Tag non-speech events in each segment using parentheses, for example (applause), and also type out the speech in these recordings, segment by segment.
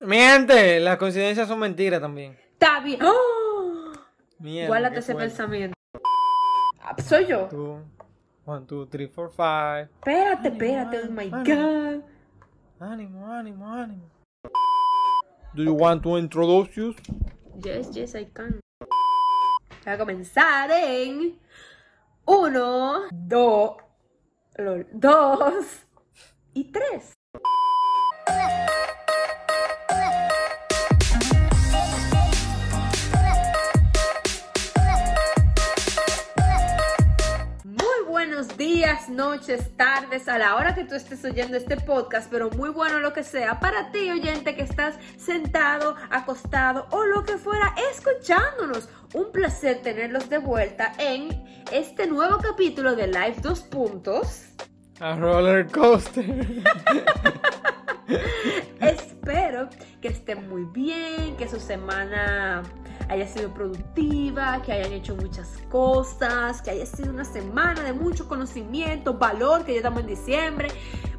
Miente, las coincidencias son mentiras también. Está bien. ¡Oh! Mierda. Guárdate ese fuerte. pensamiento. Ah, Soy yo. Two, one, two, three, four, five. Espérate, espérate. Oh my God. Ánimo, ánimo, ánimo. Do you want to introduce you? Yes, yes, I can. Voy a comenzar en. Uno, dos, dos y tres. Días, noches, tardes, a la hora que tú estés oyendo este podcast, pero muy bueno lo que sea para ti, oyente, que estás sentado, acostado o lo que fuera, escuchándonos. Un placer tenerlos de vuelta en este nuevo capítulo de Live 2 Puntos. A roller coaster. (laughs) (laughs) Espero que estén muy bien, que su semana haya sido productiva, que hayan hecho muchas cosas, que haya sido una semana de mucho conocimiento, valor, que ya estamos en diciembre.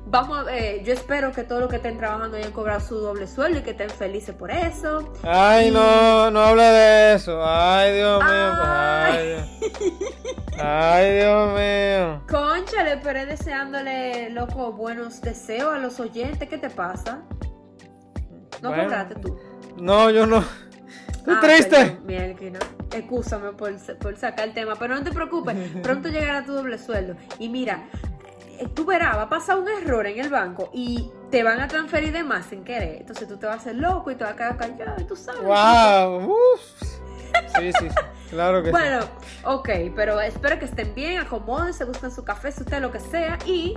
Vamos a ver, yo espero que todos los que estén trabajando hayan cobrado su doble sueldo y que estén felices por eso. Ay, Y- no, no hable de eso. Ay, Dios mío. Ay. Ay, Dios. Ay, Dios mío. Concha, le esperé deseándole, loco, buenos deseos a los oyentes. ¿Qué te pasa? ¿No Bueno. cobraste tú? No, yo no. Estoy Ah, triste. perdón, Mielkina. Excúsame por, por sacar el tema, pero no te preocupes, (laughs) pronto llegará tu doble sueldo. Y mira, eh, tú verás, va a pasar un error en el banco y te van a transferir de más sin querer. Entonces tú te vas a hacer loco y te vas a quedar callado y tú sabes. Wow. Uf. Sí, sí. Claro que sí. Bueno, ok, pero espero que estén bien, acomódense, busquen su café, si usted lo que sea y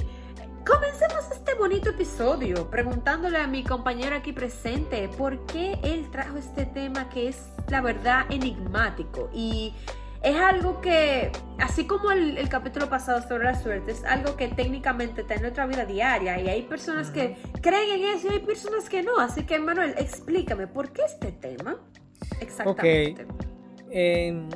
comencemos este bonito episodio preguntándole a mi compañero aquí presente por qué él trajo este tema que es la verdad enigmático y es algo que, así como el, el capítulo pasado sobre la suerte, es algo que técnicamente está en nuestra vida diaria y hay personas que creen en eso y hay personas que no. Así que, Manuel, explícame, ¿por qué este tema? Exactamente. Eh,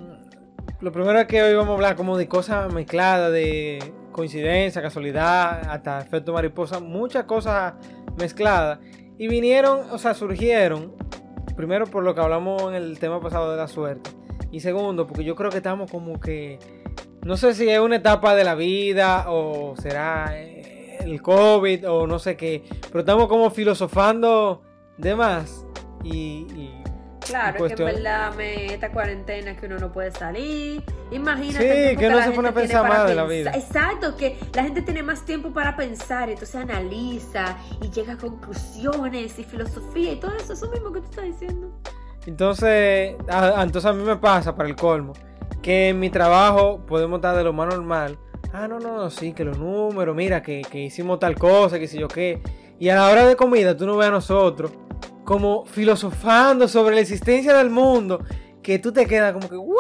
lo primero es que hoy vamos a hablar como de cosas mezcladas, de coincidencia, casualidad, hasta efecto mariposa, muchas cosas mezcladas. Y vinieron, o sea, surgieron, primero por lo que hablamos en el tema pasado de la suerte. Y segundo, porque yo creo que estamos como que, no sé si es una etapa de la vida o será eh, el COVID o no sé qué, pero estamos como filosofando de más. Y, y Claro, es que en verdad me, esta cuarentena que uno no puede salir. Imagínate. Sí, que no se pone a pensar más de la vida. Exacto, que la gente tiene más tiempo para pensar, y entonces analiza y llega a conclusiones y filosofía y todo eso, eso mismo que tú estás diciendo. Entonces, a, a- entonces a mí me pasa para el colmo que en mi trabajo podemos estar de lo más normal. Ah, no, no, sí, que los números, mira, que, que hicimos tal cosa, que sé yo qué. Y a la hora de comida tú no ves a nosotros como filosofando sobre la existencia del mundo, que tú te quedas como que, ¿what?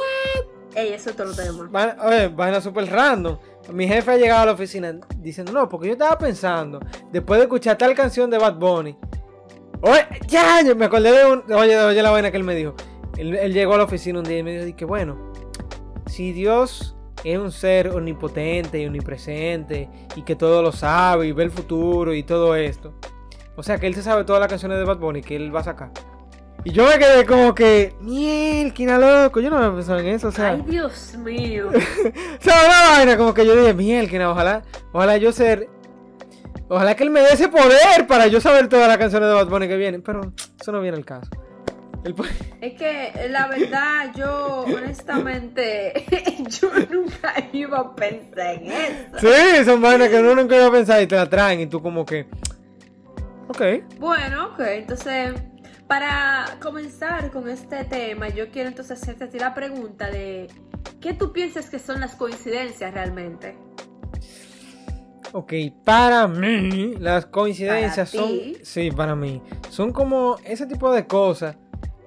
Ey, eso es otro tema. Va- Oye, vaina súper random. Mi jefe ha llegado a la oficina diciendo, no, porque yo estaba pensando, después de escuchar tal canción de Bad Bunny, oye, ya, yo me acordé de un, oye, oye la vaina que él me dijo. Él, él llegó a la oficina un día y me dijo que bueno, si Dios es un ser omnipotente y omnipresente y que todo lo sabe y ve el futuro y todo esto, o sea que él se sabe todas las canciones de Bad Bunny que él va a sacar. Y yo me quedé como que, mielquina loco, yo no me pensaba en eso, o sea. Ay, Dios mío. (laughs) O sea, una vaina como que yo dije, mielquina, ojalá, ojalá yo ser. Ojalá que él me dé ese poder para yo saber todas las canciones de Bad Bunny que vienen. Pero eso no viene al caso. El po- (laughs) Es que la verdad, yo honestamente, (laughs) yo nunca iba a pensar en eso. sí, son vainas que uno nunca iba a pensar y te la traen y tú como que. Ok. Bueno, ok, entonces para comenzar con este tema, yo quiero entonces hacerte a ti la pregunta de ¿qué tú piensas que son las coincidencias realmente? Ok, para mí las coincidencias Para son, ti. sí, para mí, son como ese tipo de cosas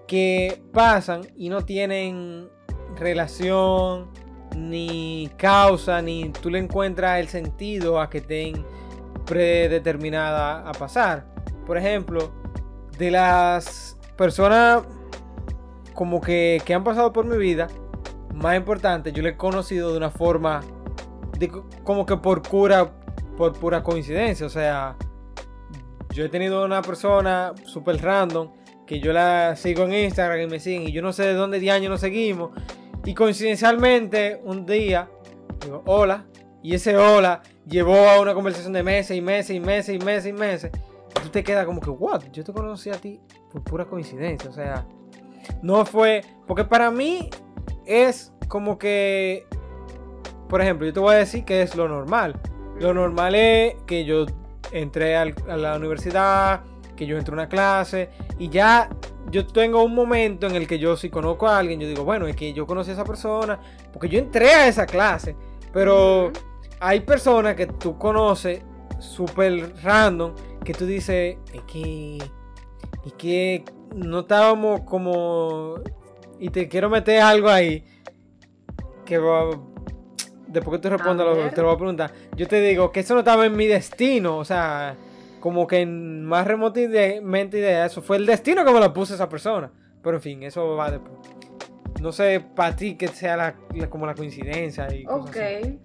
que pasan y no tienen relación ni causa ni tú le encuentras el sentido a que estén predeterminada a pasar. Por ejemplo, de las personas como que, que han pasado por mi vida, más importante, yo le he conocido de una forma de como que por cura, por pura coincidencia. O sea, yo he tenido una persona super random que yo la sigo en Instagram y me siguen y yo no sé de dónde de año nos seguimos. Y coincidencialmente, un día, digo, hola. Y ese hola llevó a una conversación de meses y meses y meses y meses y meses. Y tú te quedas como que, what? Yo te conocí a ti por pura coincidencia. O sea, no fue. Porque para mí es como que. Por ejemplo, yo te voy a decir que es lo normal. Lo normal es que yo entré al- a la universidad, que yo entré a una clase y ya yo tengo un momento en el que yo si conozco a alguien, yo digo, bueno, es que yo conocí a esa persona porque yo entré a esa clase. Pero hay personas que tú conoces súper random que tú dices, es que, es que no estábamos como... Y te quiero meter algo ahí que va... Después que tú respondas, lo- te lo voy a preguntar. Yo te digo que eso no estaba en mi destino, o sea, como que en más remotamente idea, eso fue el destino que me lo puso esa persona. Pero en fin, eso va después. No sé para ti que sea la, la- como la coincidencia y cosas Ok. así.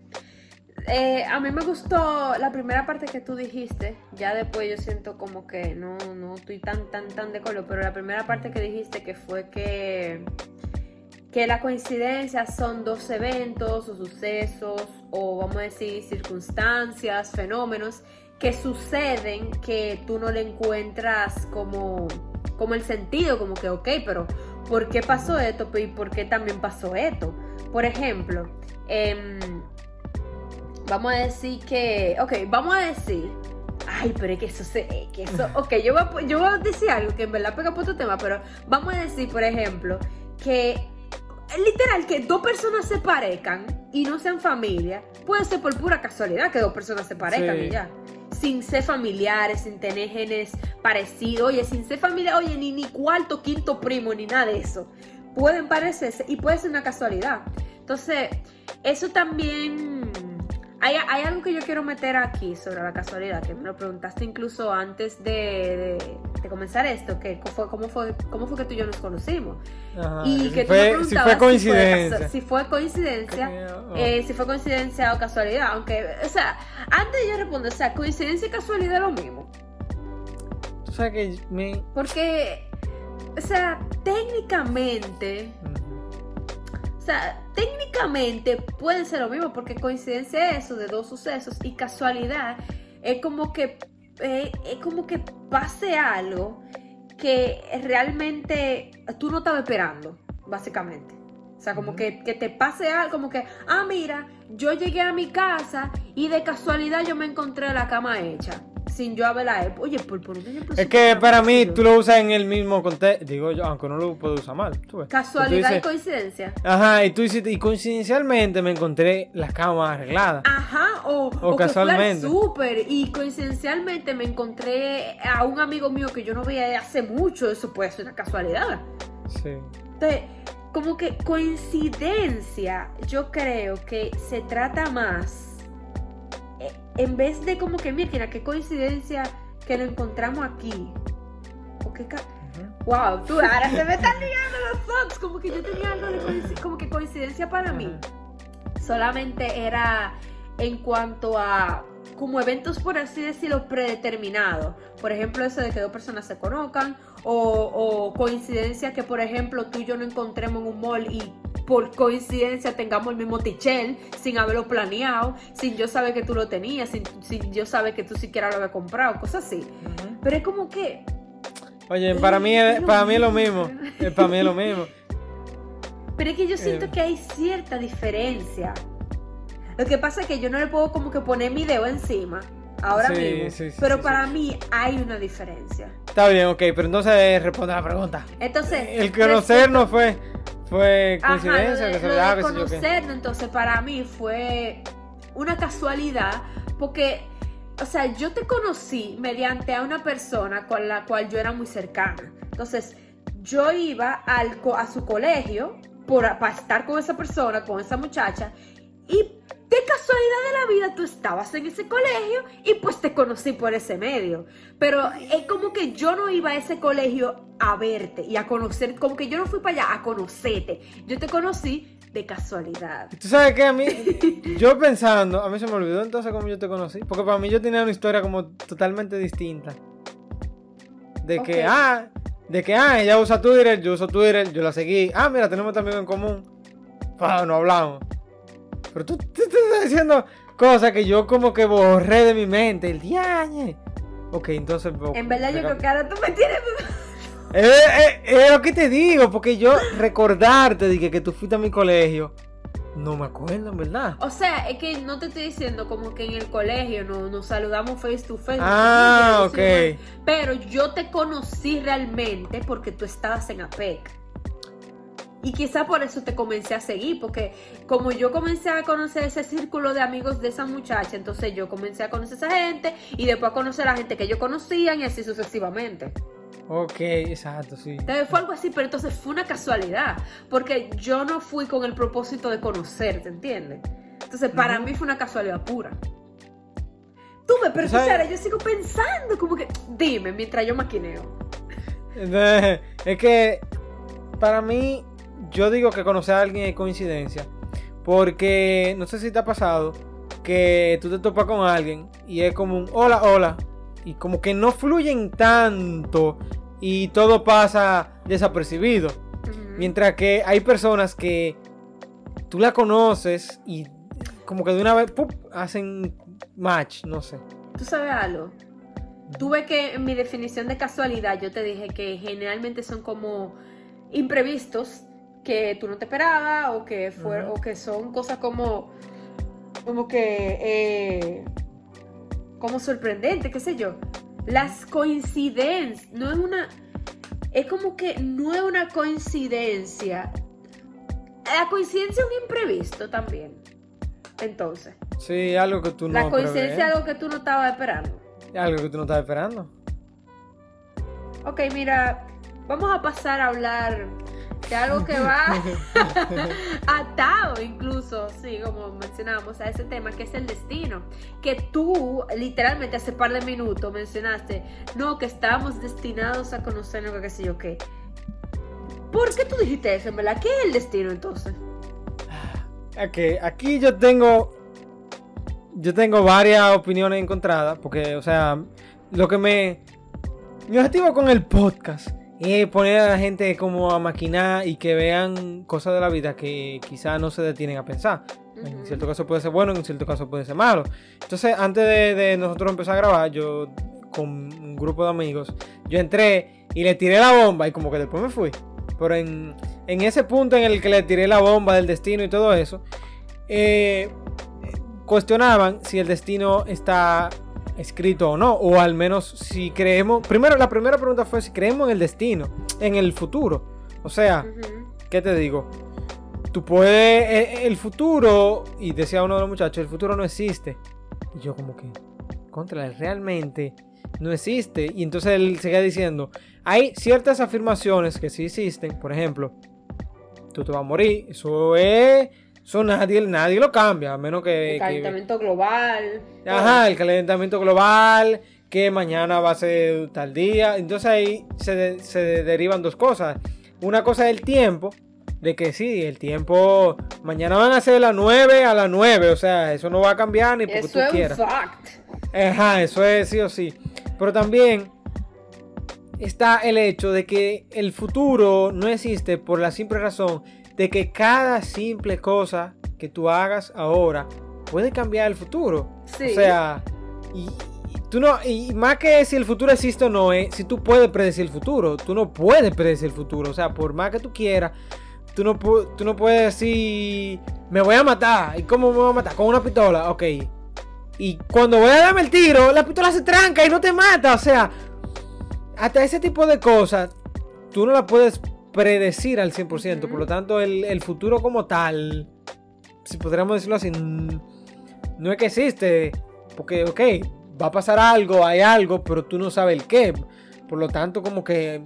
Eh, a mí me gustó la primera parte que tú dijiste. Ya después yo siento como que no, no estoy tan, tan, tan de acuerdo. Pero la primera parte que dijiste que fue que, que la coincidencia son dos eventos o sucesos o vamos a decir circunstancias, fenómenos que suceden que tú no le encuentras como, como el sentido, como que, ok, pero ¿por qué pasó esto? ¿Y por qué también pasó esto? Por ejemplo, em, vamos a decir que, ok, vamos a decir, ay, pero es que eso se, que eso, ok, yo voy, yo voy a decir algo que en verdad pega por tu tema, pero vamos a decir, por ejemplo, que literal que dos personas se parezcan y no sean familia, puede ser por pura casualidad que dos personas se parezcan Sí. y ya. Sin ser familiares, sin tener genes parecidos, oye, sin ser familia, oye, ni, ni cuarto, quinto primo, ni nada de eso. Pueden parecerse y puede ser una casualidad. Entonces, eso también. Hay, hay algo que yo quiero meter aquí sobre la casualidad, que me lo preguntaste incluso antes de, de- de comenzar esto, que fue, cómo, fue, cómo fue que tú y yo nos conocimos. Ajá, y si que tú me fue, si preguntabas fue coincidencia. si fue coincidencia, Oh. eh, si fue coincidencia o casualidad. Aunque, o sea, antes yo responder, o sea, coincidencia y casualidad es lo mismo. Tú sabes que me... Porque, o sea, técnicamente, o sea, técnicamente pueden ser lo mismo, porque coincidencia es eso de dos sucesos y casualidad es como que eh, es como que pase algo que realmente tú no estabas esperando, básicamente. O sea, como que, que te pase algo, como que, ah, mira, yo llegué a mi casa y de casualidad yo me encontré la cama hecha, sin yo haberla hecho. Oye, por, por un ejemplo. Es que para mí tú lo usas en el mismo contexto, digo yo, aunque no lo puedo usar mal. tú ves. Casualidad y dices, coincidencia. Ajá, y tú hiciste, y coincidencialmente me encontré la cama arreglada. Ajá, o, O o casualmente. súper y coincidencialmente me encontré a un amigo mío que yo no veía hace mucho. Eso puede ser una casualidad. Sí. Entonces, como que coincidencia, yo creo que se trata más, en vez de como que, mira, qué coincidencia que lo encontramos aquí. O qué ca- Ujú. Wow, tú ahora se me (laughs) están ligando los thoughts. Como que yo tenía algo de coinci- como que coincidencia para mí. Solamente era en cuanto a como eventos, por así decirlo, predeterminados. Por ejemplo, eso de que dos personas se conozcan. O, o coincidencia que, por ejemplo, tú y yo nos encontremos en un mall y por coincidencia tengamos el mismo tichel sin haberlo planeado, sin yo saber que tú lo tenías, sin, sin yo saber que tú siquiera lo habías comprado, cosas así. Pero es como que Oye, para mí es, Es lo para mí es lo mismo. Para mí es lo mismo. Pero es que yo siento Eh. que hay cierta diferencia. Lo que pasa es que yo no le puedo como que poner mi dedo encima ahora Sí, mismo. sí, sí, pero para mí hay una diferencia. Está bien, ok, pero entonces responde a la pregunta. Entonces, El conocernos fue, fue Ajá, lo coincidencia, de, lo de conocernos, entonces para mí fue una casualidad, porque o sea, yo te conocí mediante a una persona con la cual yo era muy cercana. Entonces, yo iba al, co- a su colegio por, para estar con esa persona, con esa muchacha, y de casualidad de la vida tú estabas en ese colegio y pues te conocí por ese medio. Pero es como que yo no iba a ese colegio a verte y a conocer, como que yo no fui para allá a conocerte. Yo te conocí de casualidad. ¿Tú sabes qué? A mí, (laughs) yo pensando, a mí se me olvidó entonces cómo yo te conocí. Porque para mí yo tenía una historia como totalmente distinta. De que, ah, de que, ah, ella usa Twitter, yo uso Twitter, yo la seguí. Ah, mira, tenemos también en común. Ah, no hablamos. Pero tú, tú- tú estás diciendo cosas que yo como que borré de mi mente. El diañe. Ok, entonces... En verdad yo creo que ahora tú me tienes... (laughs) Eh, eh, eh, lo que te digo, porque yo recordarte de que, que tú fuiste a mi colegio, no me acuerdo, en verdad. O sea, es que no te estoy diciendo como que en el colegio no, nos saludamos face to face. Ah, no ok. Pero yo te conocí realmente porque tú estabas en APEC. Y quizá por eso te comencé a seguir, porque como yo comencé a conocer ese círculo de amigos de esa muchacha, entonces yo comencé a conocer a esa gente y después a conocer a la gente que yo conocían y así sucesivamente. Ok, exacto, sí. Entonces fue algo así, pero entonces fue una casualidad, porque yo no fui con el propósito de conocerte, ¿entiendes? Entonces para mí fue una casualidad pura. Tú me pero. Sara, yo sigo pensando, como que, dime, mientras yo maquineo. (laughs) Es que para mí, yo digo que conocer a alguien es coincidencia. Porque no sé si te ha pasado que tú te topas con alguien y es como un hola, hola. Y como que no fluyen tanto y todo pasa desapercibido. Mientras que hay personas que tú la conoces y como que de una vez ¡pup! hacen match, no sé. ¿Tú sabes algo? Tú ves que en mi definición de casualidad yo te dije que generalmente son como imprevistos que tú no te esperabas o que, fue, o que son cosas como, como que, eh, como sorprendentes, qué sé yo. Las coincidencias, no es una, es como que no es una coincidencia. La coincidencia es un imprevisto también. Entonces, Sí, algo que tú no la coincidencia es algo que tú no estabas esperando. Algo que tú no estás esperando. Ok, mira, vamos a pasar a hablar de algo que va (laughs) atado incluso, sí, como mencionábamos, a ese tema que es el destino. Que tú, literalmente, hace par de minutos mencionaste, no, que estábamos destinados a conocernos, que qué sé yo qué. ¿Por qué tú dijiste eso, en verdad? ¿Qué es el destino entonces? Ok, aquí yo tengo. Yo tengo varias opiniones encontradas. Porque, o sea, lo que me. Mi objetivo con el podcast es poner a la gente como a maquinar y que vean cosas de la vida que quizás no se detienen a pensar. En cierto caso puede ser bueno, en cierto caso puede ser malo. Entonces, antes de, de nosotros empezar a grabar, yo con un grupo de amigos, yo entré y le tiré la bomba y como que después me fui. Pero en, en ese punto en el que le tiré la bomba del destino y todo eso, eh, cuestionaban si el destino está escrito o no, o al menos si creemos. Primero, la primera pregunta fue si creemos en el destino, en el futuro. O sea. ¿qué te digo? Tú puedes. eh, El futuro, y decía uno de los muchachos, el futuro no existe. Y yo, como que, contra, realmente no existe. Y entonces él seguía diciendo: hay ciertas afirmaciones que sí existen. Por ejemplo, tú te vas a morir. Eso es. Eso nadie, nadie lo cambia, a menos que. El que- calentamiento global. Ajá, el calentamiento global, que mañana va a ser tal día. Entonces ahí se, se de- derivan dos cosas. Una cosa es el tiempo, de que sí, el tiempo, mañana van a ser las 9 a las 9, o sea, eso no va a cambiar ni porque Eso tú es quieras. un fact. Ajá, eso es sí o sí. Pero también está el hecho de que el futuro no existe por la simple razón de que cada simple cosa que tú hagas ahora puede cambiar el futuro. Sí. O sea, y, y tú no, y más que si el futuro existe o no, es si tú puedes predecir el futuro, tú no puedes predecir el futuro. O sea, por más que tú quieras, tú no, tú no puedes decir, me voy a matar. ¿Y cómo me voy a matar? Con una pistola, ok. Y cuando voy a darme el tiro, la pistola se tranca y no te mata. O sea, hasta ese tipo de cosas, tú no la puedes predecir al 100%. Por lo tanto, el, el futuro como tal, si podríamos decirlo así, n- no es que existe. Porque, ok, va a pasar algo, hay algo, pero tú no sabes el qué. Por lo tanto, como que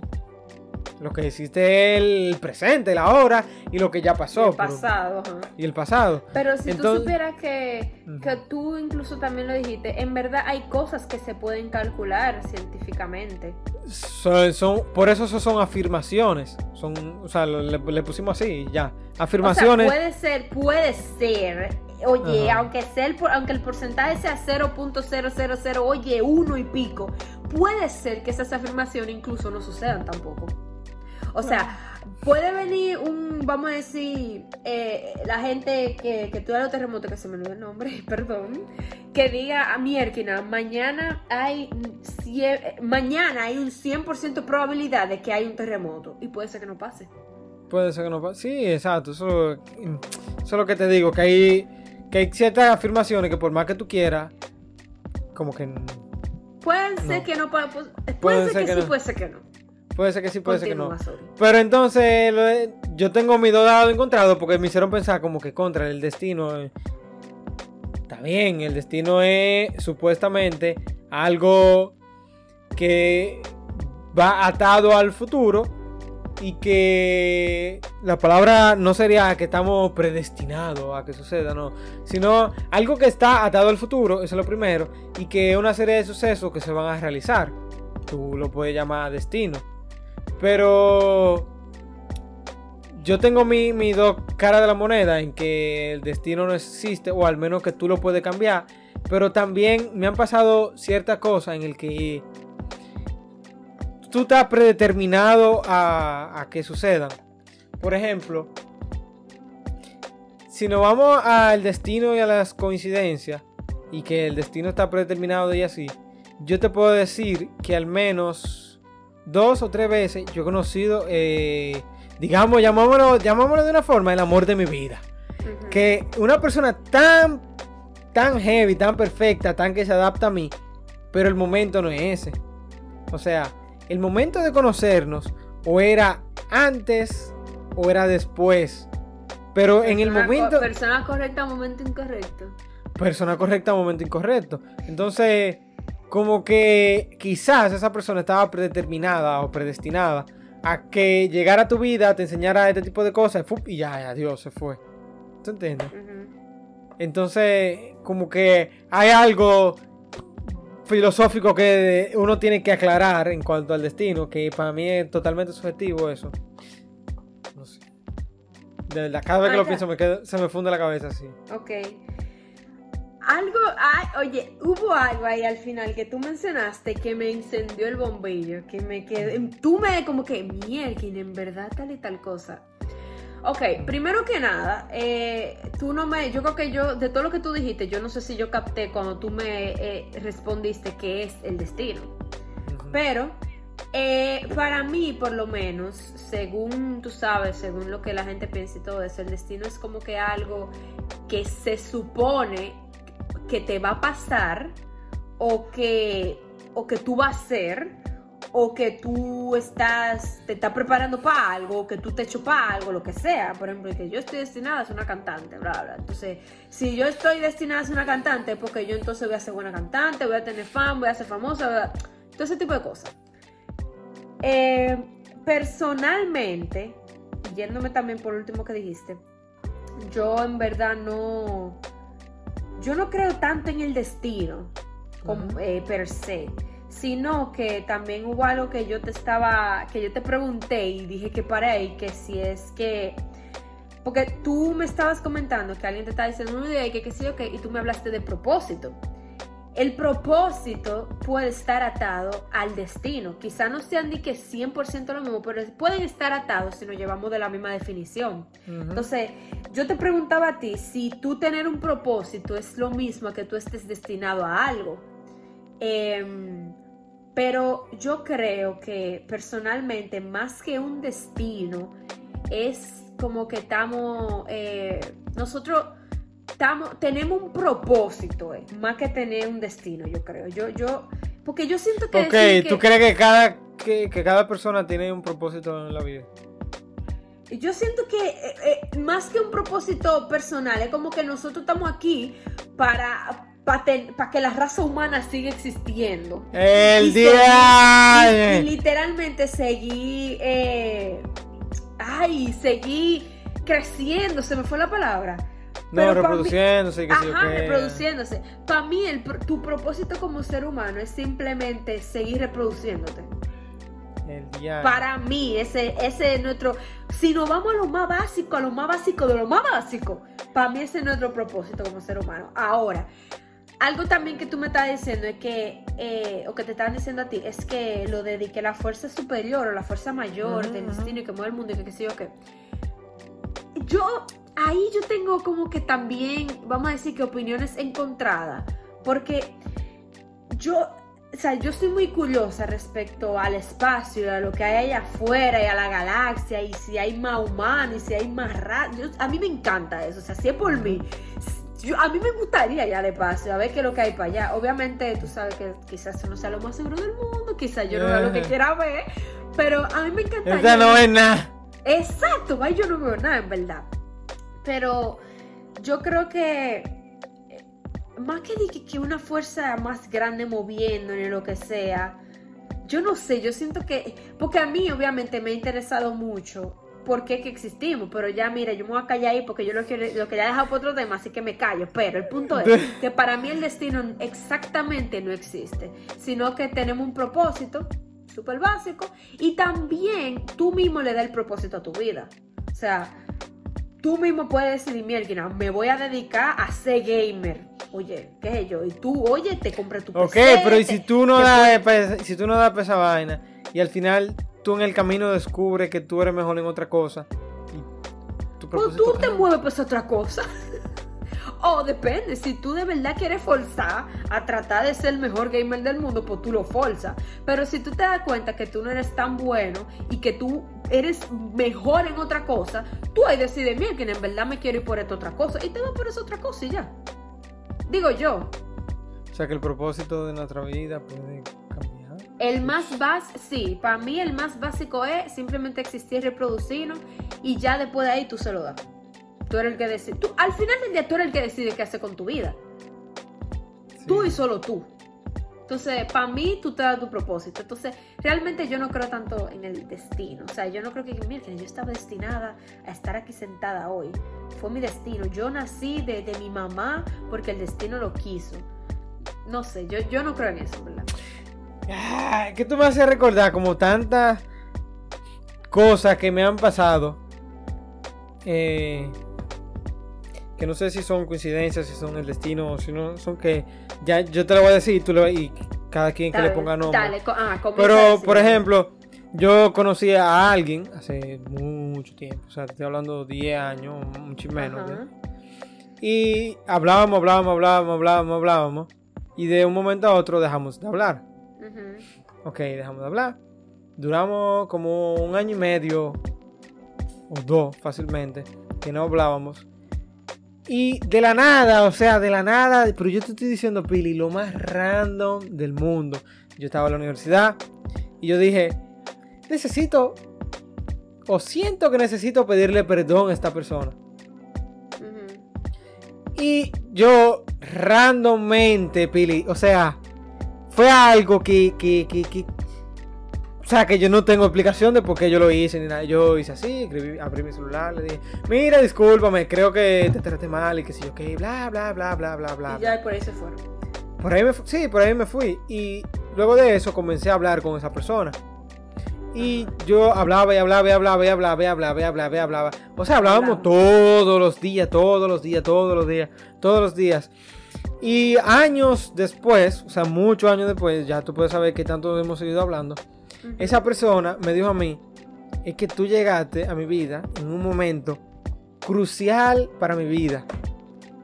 lo que es el presente, la hora y lo que ya pasó. El pasado. Pero, y el pasado. Pero si tú supieras que, que tú incluso también lo dijiste, en verdad hay cosas que se pueden calcular científicamente. Son, por eso eso son afirmaciones. Son, o sea, le, pusimos así, ya. Afirmaciones. puede ser, puede ser. Oye, aunque sea el, aunque el porcentaje sea 0.000, oye, uno y pico, puede ser que esas afirmaciones incluso no sucedan tampoco. O sea, puede venir un, vamos a decir, eh, la gente que, que tuvo los terremotos, que se me olvidó el nombre, (laughs) perdón, que diga a Mierkina, mañana hay, mañana hay un 100% probabilidad de que hay un terremoto y puede ser que no pase. Puede ser que no pase. Sí, exacto. Eso, eso es lo que te digo, que hay, que hay ciertas afirmaciones que por más que tú quieras, como que... Puede ser que no, puede, puede, ser, que, sí, puede ser que no. Puede ser que sí, puede ser que no. Pero entonces yo tengo mi dos dados encontrados porque me hicieron pensar como que contra el destino. Eh, está bien, el destino es supuestamente algo que va atado al futuro y que la palabra no sería que estamos predestinados a que suceda, no, sino algo que está atado al futuro, eso es lo primero, y que es una serie de sucesos que se van a realizar. Tú lo puedes llamar destino. Pero yo tengo mi, mi dos caras de la moneda en que el destino no existe, o al menos que tú lo puedes cambiar. Pero también me han pasado ciertas cosas en el que tú estás predeterminado a, a que sucedan. Por ejemplo, si nos vamos al destino y a las coincidencias, y que el destino está predeterminado y así, yo te puedo decir que al menos dos o tres veces yo he conocido, eh, digamos, llamámoslo, llamámoslo de una forma, el amor de mi vida. Que una persona tan, tan heavy, tan perfecta, tan que se adapta a mí, pero el momento no es ese. O sea, el momento de conocernos o era antes o era después. Pero en el momento... persona correcta, momento incorrecto. Persona correcta, momento incorrecto. Entonces como que quizás esa persona estaba predeterminada o predestinada a que llegara a tu vida, te enseñara este tipo de cosas y ya, adiós, se fue. ¿Tú entiendes? Entonces, como que hay algo filosófico que uno tiene que aclarar en cuanto al destino, que para mí es totalmente subjetivo eso. No sé. De verdad, cada vez que lo pienso me se me funde la cabeza así. Ok. Algo, oye, hubo algo ahí al final que tú mencionaste que me encendió el bombillo, que me quedé, tú me como que, mierda, en verdad tal y tal cosa. Ok, primero que nada, eh, tú no me, yo creo que yo, de todo lo que tú dijiste, yo no sé si yo capté cuando tú me eh, respondiste que es el destino. Pero, eh, para mí, por lo menos, según tú sabes, según lo que la gente piensa y todo eso, el destino es como que algo que se supone que te va a pasar o que, o que tú vas a hacer o que tú estás, te estás preparando para algo, que tú te echas para algo, lo que sea. Por ejemplo, que yo estoy destinada a ser una cantante, bla, bla. Entonces, si yo estoy destinada a ser una cantante, porque yo entonces voy a ser buena cantante, voy a tener fan, voy a ser famosa, todo ese tipo de cosas. Eh, personalmente, yéndome también por último que dijiste, yo en verdad no yo no creo tanto en el destino como, eh, per se, sino que también hubo algo que yo te estaba, que yo te pregunté y dije que para ahí, que si es que, porque tú me estabas comentando que alguien te estaba diciendo una idea y que, que sí, ok, y tú me hablaste de propósito. El propósito puede estar atado al destino. Quizá no sean ni que 100% lo mismo, pero pueden estar atados si nos llevamos de la misma definición. Entonces, yo te preguntaba a ti si tú tener un propósito es lo mismo que tú estés destinado a algo. Em, pero yo creo que personalmente, más que un destino, es como que estamos, eh, nosotros tenemos un propósito, eh, más que tener un destino, yo creo. Yo, yo, porque yo siento que... Ok, ¿tú crees que cada, que, cada persona tiene un propósito en la vida? Yo siento que eh, eh, más que un propósito personal, es como que nosotros estamos aquí para, para que la raza humana siga existiendo. El Y día. y, y literalmente seguí. eh, ay, seguí creciendo, se me fue la palabra. No, pero pa' mí- reproduciéndose. que Ajá, reproduciéndose. Para mí, el, tu propósito como ser humano es simplemente seguir reproduciéndote. El. Para mí, ese, ese es nuestro. Si nos vamos a lo más básico, a lo más básico de lo más básico, para mí ese es nuestro propósito como ser humano. Ahora, algo también que tú me estás diciendo es que, eh, o que te estaban diciendo a ti, es que lo de, que la fuerza superior o la fuerza mayor Ujú, del destino y que mueve el mundo y que qué sé yo qué. Yo, ahí yo tengo como que también, vamos a decir que opiniones encontradas, porque yo, o sea, yo soy muy curiosa respecto al espacio a lo que hay allá afuera y a la galaxia y si hay más humanos y si hay más raza. A mí me encanta eso, o sea, si es por mí. Yo, a mí me gustaría ir al espacio, a ver qué es lo que hay para allá. Obviamente, tú sabes que quizás no sea lo más seguro del mundo, quizás yo no vea lo que Ajá. quiera ver, pero a mí me encantaría. Esta no es nada. Exacto, yo no veo nada en verdad. Pero yo creo que eh, más que, que, una fuerza más grande moviendo ni lo que sea, yo no sé, yo siento que, porque a mí obviamente me ha interesado mucho por qué que existimos, pero ya mira, yo me voy a callar ahí porque yo lo, quiero, lo quería dejar por otro tema, así que me callo, pero el punto es (laughs) que para mí el destino exactamente no existe, sino que tenemos un propósito súper básico y también tú mismo le das el propósito a tu vida. O sea, tú mismo puedes decidir, mira, me voy a dedicar a ser gamer. Oye, ¿qué es yo? Y tú, oye, te compré tu Ok, PC, pero ¿y si tú no das si tú no das esa vaina y al final tú en el camino descubres que tú eres mejor en otra cosa y tu Pues tú te mueves pues otra cosa. (laughs) o depende, si tú de verdad quieres forzar a tratar de ser el mejor gamer del mundo, pues tú lo forzas. Pero si tú te das cuenta que tú no eres tan bueno y que tú eres mejor en otra cosa, tú ahí decides, mira, que en verdad me quiero ir por esta otra cosa y te vas por esa otra cosa y ya. Digo yo, O sea que el propósito de nuestra vida puede cambiar. el más básico, sí, para mí el más básico es simplemente existir, reproducirnos y ya después de ahí tú se lo das. Tú eres el que decide. Tú, al final del día tú eres el que decide qué hacer con tu vida. Sí. Tú y solo tú. Entonces, para mí, tú te das tu propósito. Entonces, realmente yo no creo tanto en el destino. O sea, yo no creo que, mira, que yo estaba destinada a estar aquí sentada hoy. Fue mi destino. Yo nací de, mi mamá porque el destino lo quiso. No sé, yo, yo no creo en eso, ¿verdad? Que tú me haces recordar como tantas cosas que me han pasado. eh, que no sé si son coincidencias, si son el destino, o si no son que ya yo te lo voy a decir y tú le y cada quien que le ponga nombre. Dale, ah, Pero, por ejemplo, yo conocí a alguien hace mucho tiempo, o sea, te estoy hablando 10 años, mucho menos. Y hablábamos, hablábamos, hablábamos, hablábamos, hablábamos. Y de un momento a otro dejamos de hablar. Ujú. Ok, dejamos de hablar. Duramos como un año y medio o dos fácilmente que no hablábamos. Y de la nada, o sea, de la nada, pero yo te estoy diciendo, Pili, lo más random del mundo. Yo estaba en la universidad y yo dije, necesito o siento que necesito pedirle perdón a esta persona. Y yo randommente, Pili, o sea, fue algo que, que, que, que- o sea, que yo no tengo explicación de por qué yo lo hice ni nada. Yo hice así, escribí- abrí mi celular, le dije, mira, discúlpame, creo que te traté mal y que sí, ok, bla, bla, bla, bla, bla, bla. Y ya por ahí se fueron. Por ahí me sí, por ahí me fui. Y luego de eso comencé a hablar con esa persona. Y yo hablaba y hablaba y hablaba y hablaba y hablaba y hablaba y hablaba. O sea, hablábamos todos los días, todos los días, todos los días, todos los días. Y años después, o sea, muchos años después, ya tú puedes saber que tanto hemos seguido hablando. Esa persona me dijo a mí, es que tú llegaste a mi vida en un momento crucial para mi vida.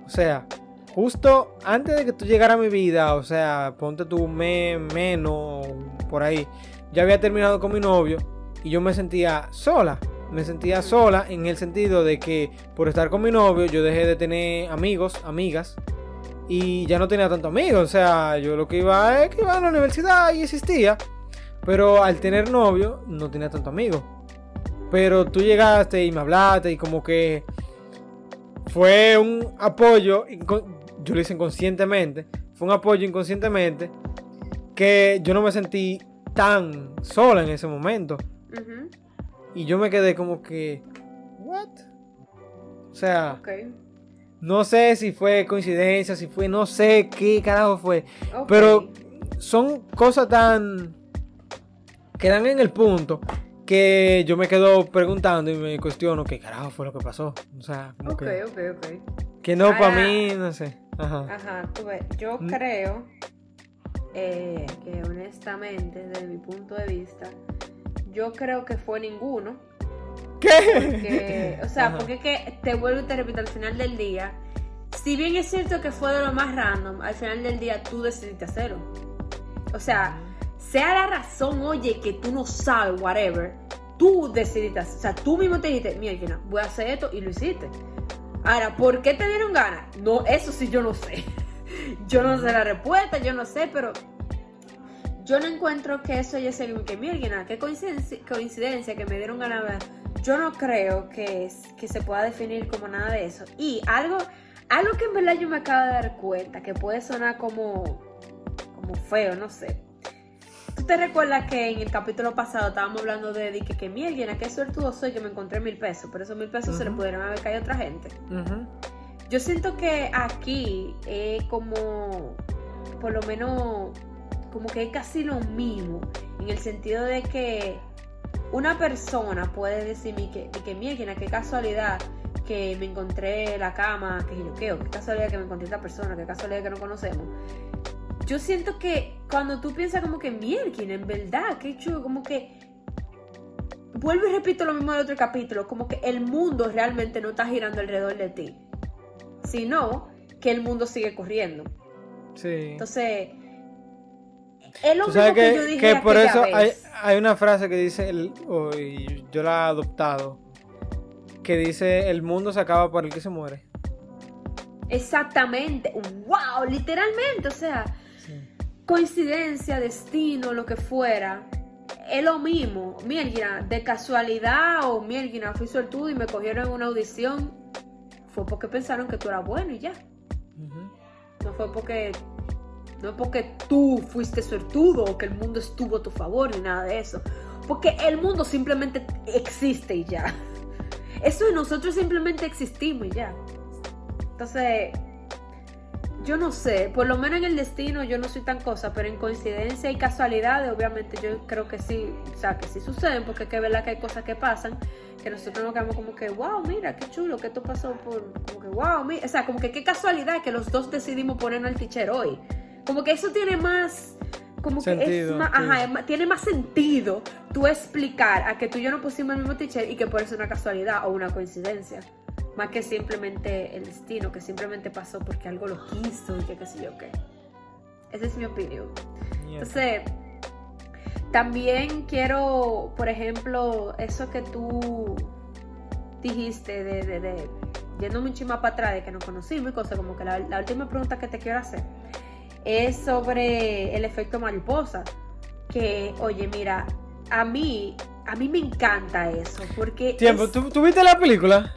O sea, justo antes de que tú llegaras a mi vida, o sea, ponte tu mes menos por ahí, ya había terminado con mi novio y yo me sentía sola. Me sentía sola en el sentido de que por estar con mi novio yo dejé de tener amigos, amigas y ya no tenía tantos amigos. O sea, yo lo que iba es que iba a la universidad y existía. Pero al tener novio, no tenía tanto amigo. Pero tú llegaste y me hablaste y como que fue un apoyo. yo lo hice inconscientemente, fue un apoyo inconscientemente, que yo no me sentí tan sola en ese momento. Y yo me quedé como que, ¿what? O sea, ok, no sé si fue coincidencia, si fue, no sé qué carajo fue. Pero son cosas tan. Que dan en el punto que yo me quedo preguntando y me cuestiono qué carajo fue lo que pasó. O sea, Ok, que, ok, ok. que no para Ahora- mí, no sé. Ajá. Ajá, tú ves, yo Mm. creo eh, que honestamente, desde mi punto de vista, yo creo que fue ninguno. ¿Qué? Porque, o sea, Ajá. porque que te vuelvo y te repito, al final del día, si bien es cierto que fue de lo más random, al final del día tú decidiste hacerlo. O sea, sea la razón, oye, que tú no sabes, whatever, tú decidiste, o sea, tú mismo te dijiste, mira, voy a hacer esto y lo hiciste. Ahora, ¿por qué te dieron ganas? No, eso sí yo no sé. (laughs) Yo no sé la respuesta, yo no sé, pero yo no encuentro que eso haya sido que mierda, qué coincidencia, coincidencia que me dieron ganas. Yo no creo que, que se pueda definir como nada de eso. Y algo, algo que en verdad yo me acabo de dar cuenta, que puede sonar como, como feo, no sé. ¿Tú te recuerdas que en el capítulo pasado estábamos hablando de, de que, que mierda, qué suertudo soy que me encontré mil pesos, pero esos mil pesos se le pudieron haber caído a otra gente? Yo siento que aquí es como, por lo menos, como que es casi lo mismo, en el sentido de que una persona puede decirme que, de que mierda, qué casualidad que me encontré la cama, que yo qué, o qué casualidad que me encontré esta persona, qué casualidad que no conocemos. Yo siento que cuando tú piensas como que mierda, en verdad, qué chulo, como que vuelvo y repito lo mismo del otro capítulo, como que el mundo realmente no está girando alrededor de ti, sino que el mundo sigue corriendo. Sí. Entonces, es lo mismo que, que, yo dije que por eso hay, vez. hay una frase que dice, el, yo la he adoptado, que dice, el mundo se acaba por el que se muere. Exactamente, wow, literalmente, o sea, coincidencia, destino, lo que fuera, es lo mismo. Mierda, de casualidad o mierda, fui suertudo y me cogieron en una audición, fue porque pensaron que tú eras bueno y ya. No fue porque. No porque tú fuiste suertudo o que el mundo estuvo a tu favor ni nada de eso. Porque el mundo simplemente existe y ya. (laughs) Eso es nosotros simplemente existimos y ya. Entonces, yo no sé, por lo menos en el destino yo no soy tan cosa, pero en coincidencia y casualidades, obviamente yo creo que sí, o sea, que sí suceden, porque es que es verdad que hay cosas que pasan, que nosotros nos quedamos como que, wow, mira, qué chulo, que esto pasó por, como que, wow, mira, o sea, como que qué casualidad que los dos decidimos ponernos al teacher hoy. Como que eso tiene más, como que es más, sí. ajá, es más- tiene más sentido tú explicar a que tú y yo no pusimos el mismo teacher y que por eso es una casualidad o una coincidencia. Más que simplemente el destino, que simplemente pasó porque algo lo quiso y que qué sé yo qué. Esa es mi opinión. Entonces, también quiero, por ejemplo, eso que tú dijiste de, de, de yéndome un chima para atrás de que nos conocimos y cosas, como que la, la última pregunta que te quiero hacer es sobre el efecto mariposa. Que, oye, mira, a mí, a mí me encanta eso, porque Tiempo, es- ¿tú, tú viste la película?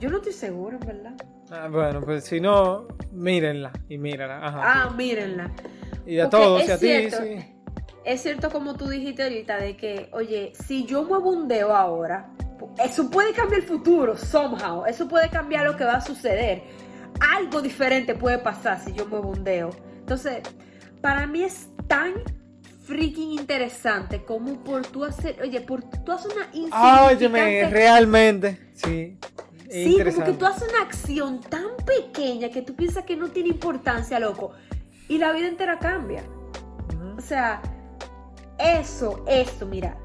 Yo no estoy segura, en verdad. Ah, bueno, pues si no, mírenla y mírenla. Ajá. Ah, mírenla. y a porque todos, y a ti, sí. Es cierto como tú dijiste ahorita de que, oye, si yo muevo un dedo ahora, eso puede cambiar el futuro, somehow. Eso puede cambiar lo que va a suceder. Algo diferente puede pasar si yo muevo un dedo. Entonces, para mí es tan freaking interesante como por tú hacer, oye, por tú hacer una Óyeme, insignificante... realmente, sí. Sí, como que tú haces una acción tan pequeña que tú piensas que no tiene importancia, loco. Y la vida entera cambia. O sea, eso, eso, mira.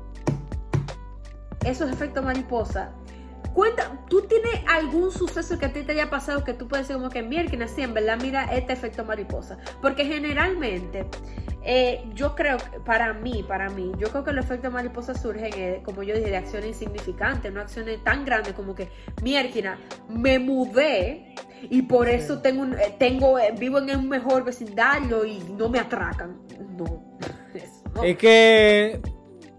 Eso es efecto mariposa. Cuenta, ¿tú tienes algún suceso que a ti te haya pasado que tú puedes decir como que mierda, así en verdad mira este efecto mariposa? Porque generalmente, eh, yo creo, para mí, para mí, yo creo que los efectos mariposa surgen, eh, como yo dije, de acciones insignificantes, no acciones tan grandes como que, mierda, me mudé y por eso tengo, eh, tengo eh, vivo en un mejor vecindario y no me atracan. No, (laughs) eso no. Es que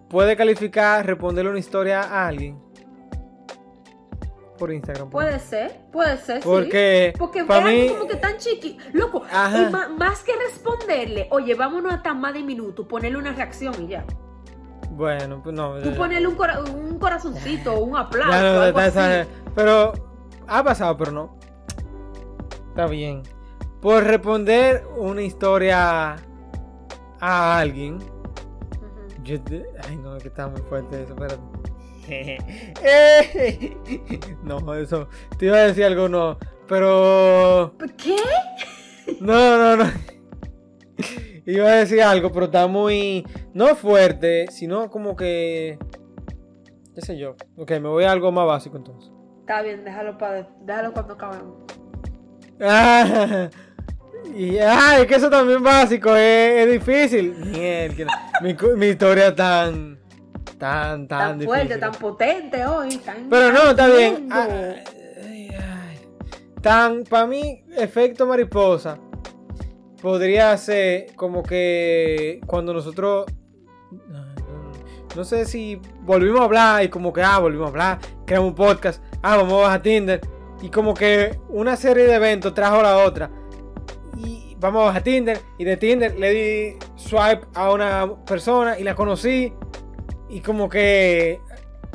puede calificar responderle una historia a alguien. Por Instagram. Puede ser, puede ser, sí. Porque, Porque para mí, como que tan chiqui. Loco, Ajá. y más que responderle, oye, vámonos a tan más de minuto, ponerle una reacción y ya. bueno, pues no. Tú ya- ponerle un, cora- un corazoncito, un aplauso, ya no, algo así. pero ha pasado, pero no. Está bien. Por responder una historia a alguien, yo te- ay no, es que está muy fuerte eso, espérate. (laughs) No, eso, te iba a decir algo, no, pero ¿Qué? No, no, no. (laughs) Iba a decir algo, pero está muy. No fuerte, sino como que. ¿Qué sé yo? Ok, me voy a algo más básico entonces. Está bien, déjalo, para, déjalo cuando acabemos. Ah, (laughs) y, ah, es que eso también básico, es, es difícil. Mierda, mi, mi historia tan. Tan, tan, Tan fuerte, tan potente hoy. Tan Pero no, está bien. ardiendo. Ah, ay, ay. Tan, para mí, efecto mariposa podría ser como que cuando nosotros. No sé si volvimos a hablar y como que, ah, volvimos a hablar, creamos un podcast, ah, vamos a bajar Tinder. Y como que una serie de eventos trajo a la otra. Y vamos a bajar Tinder. Y de Tinder le di swipe a una persona y la conocí. Y como que.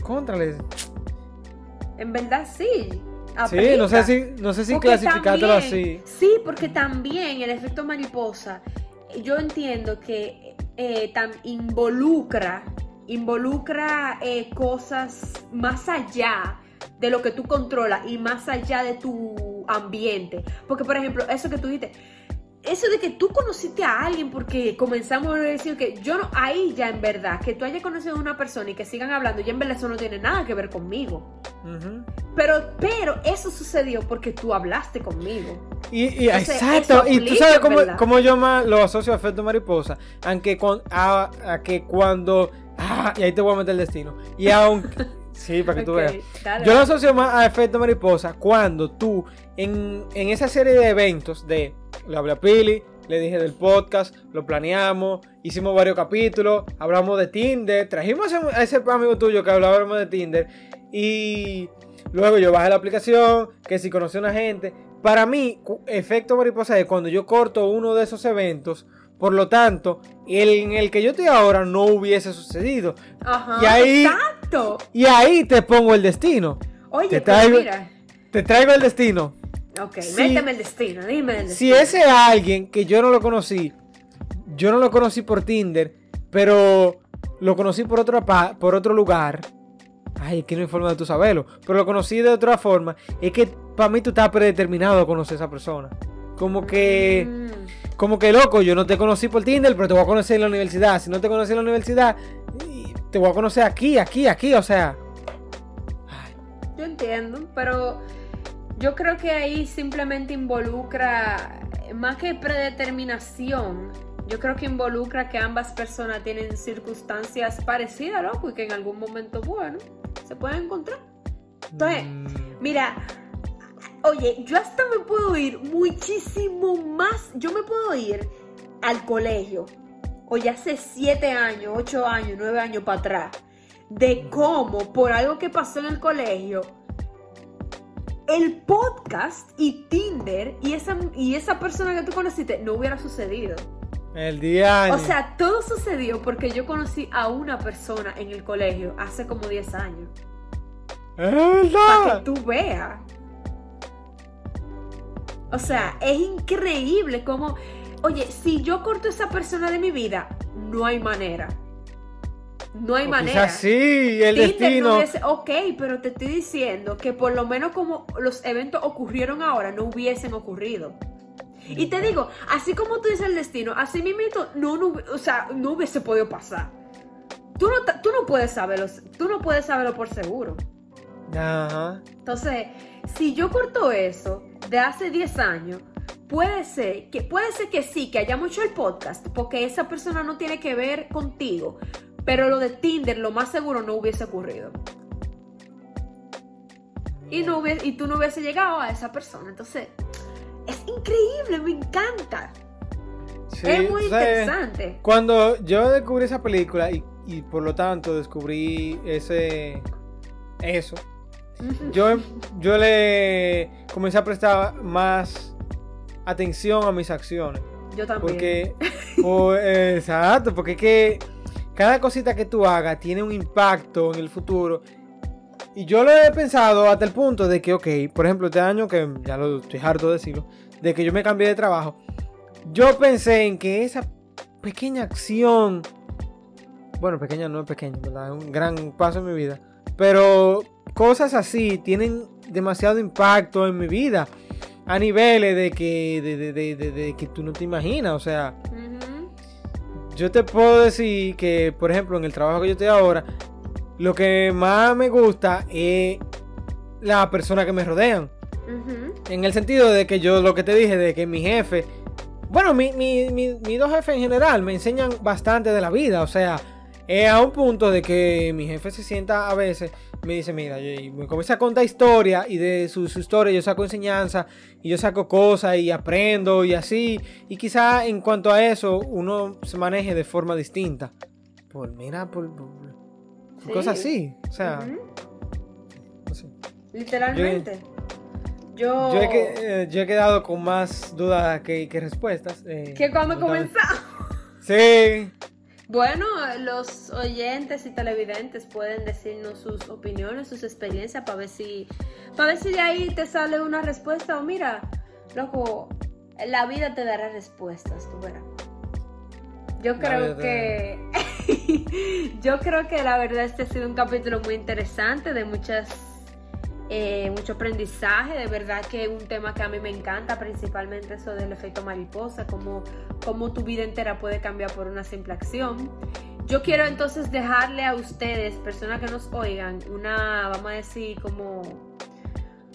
Contrales. En verdad sí. Sí, no sé si, no sé si clasificártelo así. Sí, porque también el efecto mariposa, yo entiendo que eh, tam- involucra, involucra eh, cosas más allá de lo que tú controlas y más allá de tu ambiente. Porque, por ejemplo, eso que tú dijiste, eso de que tú conociste a alguien porque comenzamos a decir que yo no, ahí ya en verdad, que tú hayas conocido a una persona y que sigan hablando, ya en verdad eso no tiene nada que ver conmigo. Pero, pero eso sucedió porque tú hablaste conmigo. Y, y- Entonces, exacto, y tú sabes cómo, cómo yo más lo asocio a efecto mariposa. Aunque con, a, a que cuando. Ah, y ahí te voy a meter el destino. Y aunque. (laughs) sí, para que tú veas. dale, Yo lo asocio más a efecto mariposa cuando tú, en, en esa serie de eventos de le hablé a Pili, le dije del podcast, lo planeamos, hicimos varios capítulos, hablamos de Tinder, trajimos a ese- amigo tuyo que hablábamos de Tinder y luego yo bajé la aplicación, que si conocí a una gente. Para mí, efecto mariposa es cuando yo corto uno de esos eventos, por lo tanto, el en el que yo estoy ahora no hubiese sucedido. Ajá, y ahí- exacto. Y ahí te pongo el destino. Oye, te traigo- mira. Te traigo el destino. Ok, Sí. méteme el destino, dime el Si destino. ese alguien que yo no lo conocí, yo no lo conocí por Tinder, pero lo conocí por otra por otro lugar. Ay, es que no hay forma de tú saberlo. Pero lo conocí de otra forma. Es que para mí tú estás predeterminado a conocer a esa persona. Como que, Mm, como que loco, yo no te conocí por Tinder, pero te voy a conocer en la universidad. Si no te conocí en la universidad, te voy a conocer aquí, aquí, aquí. O sea, yo entiendo, pero yo creo que ahí simplemente involucra, más que predeterminación, yo creo que involucra que ambas personas tienen circunstancias parecidas, loco, y que en algún momento, bueno, se pueden encontrar. Entonces, mm, Mira, oye, yo hasta me puedo ir muchísimo más. Yo me puedo ir al colegio, oye, hace siete años, ocho años, nueve años para atrás, de cómo por algo que pasó en el colegio, el podcast y Tinder y esa, y esa persona que tú conociste no hubiera sucedido. el día. O sea, todo sucedió porque yo conocí a una persona en el colegio hace como 10 años. es para que tú veas. O sea, es increíble como, oye, si yo corto a esa persona de mi vida, no hay manera. No hay O manera. quizás sí, el Tinder destino. no hubiese- ok, pero te estoy diciendo que por lo menos como los eventos ocurrieron ahora, no hubiesen ocurrido. Y te digo, así como tú dices el destino, así mismo no, no, o sea, no hubiese podido pasar. Tú no, tú no puedes saberlo, tú no puedes saberlo por seguro. Ajá. Entonces, si yo corto eso de hace 10 años, puede ser que puede ser que sí, que hayamos hecho el podcast, porque esa persona no tiene que ver contigo, pero lo de Tinder lo más seguro no hubiese ocurrido. Y, no hubiese- y tú no hubiese llegado a esa persona. Entonces, es increíble, me encanta. Sí, es muy interesante. Cuando yo descubrí esa película y, y por lo tanto descubrí ese eso, yo, yo le comencé a prestar más atención a mis acciones. Yo también. Porque, (laughs) exacto, porque es que cada cosita que tú hagas tiene un impacto en el futuro. Y yo lo he pensado hasta el punto de que, ok, por ejemplo, este año, que ya lo estoy harto de decirlo, de que yo me cambié de trabajo, yo pensé en que esa pequeña acción, bueno, pequeña no es pequeña, ¿verdad? Es un gran paso en mi vida, pero cosas así tienen demasiado impacto en mi vida a niveles de que, de, de- de- de- que tú no te imaginas, o sea. Yo te puedo decir que, por ejemplo, en el trabajo que yo estoy ahora, lo que más me gusta es la persona que me rodean. En el sentido de que yo lo que te dije, de que mi jefe, bueno, mi, mi- mi- mis dos jefes en general me enseñan bastante de la vida. O sea, es a un punto de que mi jefe se sienta a veces, me dice, mira, y me comienza a contar historia y de su, su historia yo saco enseñanza y yo saco cosas y aprendo y así. Y quizá en cuanto a eso uno se maneje de forma distinta. Por, mira, por, por- por Sí. cosas así. O sea, Ujú. no sé. Literalmente. Yo. Yo he, que- eh, yo he quedado con más dudas que, que respuestas. eh, Que cuando comenzamos. Sí. Bueno, los oyentes y televidentes pueden decirnos sus opiniones, sus experiencias para ver si para ver si de ahí te sale una respuesta o mira, loco, la vida te dará respuestas, tú verás. Yo creo que (laughs) yo creo que la verdad este ha sido un capítulo muy interesante de muchas eh, mucho aprendizaje, de verdad que es un tema que a mí me encanta, principalmente eso del efecto mariposa, cómo, cómo tu vida entera puede cambiar por una simple acción. Yo quiero entonces dejarle a ustedes, personas que nos oigan, una, vamos a decir, como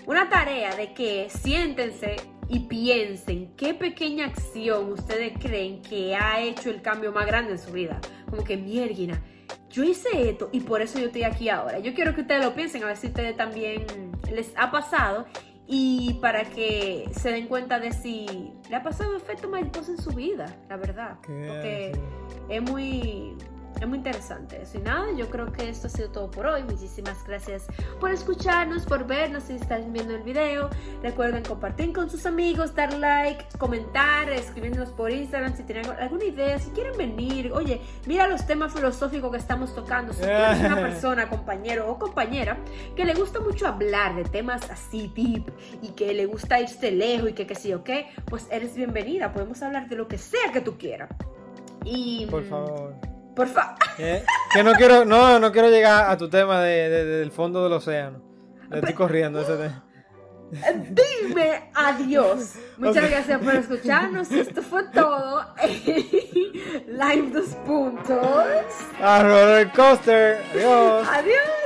una tarea de que siéntense y piensen qué pequeña acción ustedes creen que ha hecho el cambio más grande en su vida. Como que, mierda, yo hice esto y por eso yo estoy aquí ahora. Yo quiero que ustedes lo piensen, a ver si ustedes también les ha pasado y para que se den cuenta de si le ha pasado efecto mariposa en su vida, la verdad. Porque es muy, es muy interesante eso. Y nada, yo creo que esto ha sido todo por hoy. Muchísimas gracias por escucharnos, por vernos si están viendo el video. Recuerden compartir con sus amigos, dar like, comentar, escribirnos por Instagram si tienen alguna idea, si quieren venir. Oye, mira los temas filosóficos que estamos tocando. Si tú eres una (laughs) persona, compañero o compañera, que le gusta mucho hablar de temas así, deep, y que le gusta irse lejos y que qué sé yo qué, pues eres bienvenida. Podemos hablar de lo que sea que tú quieras. Y, Por favor. Por favor. Eh, Que no quiero, no, no quiero llegar a tu tema de, de- del fondo del océano. Le estoy corriendo ese tema. Dime adiós. Muchas gracias por escucharnos. Esto fue todo. (laughs) Live dos puntos. A roller coaster. Adiós. Adiós.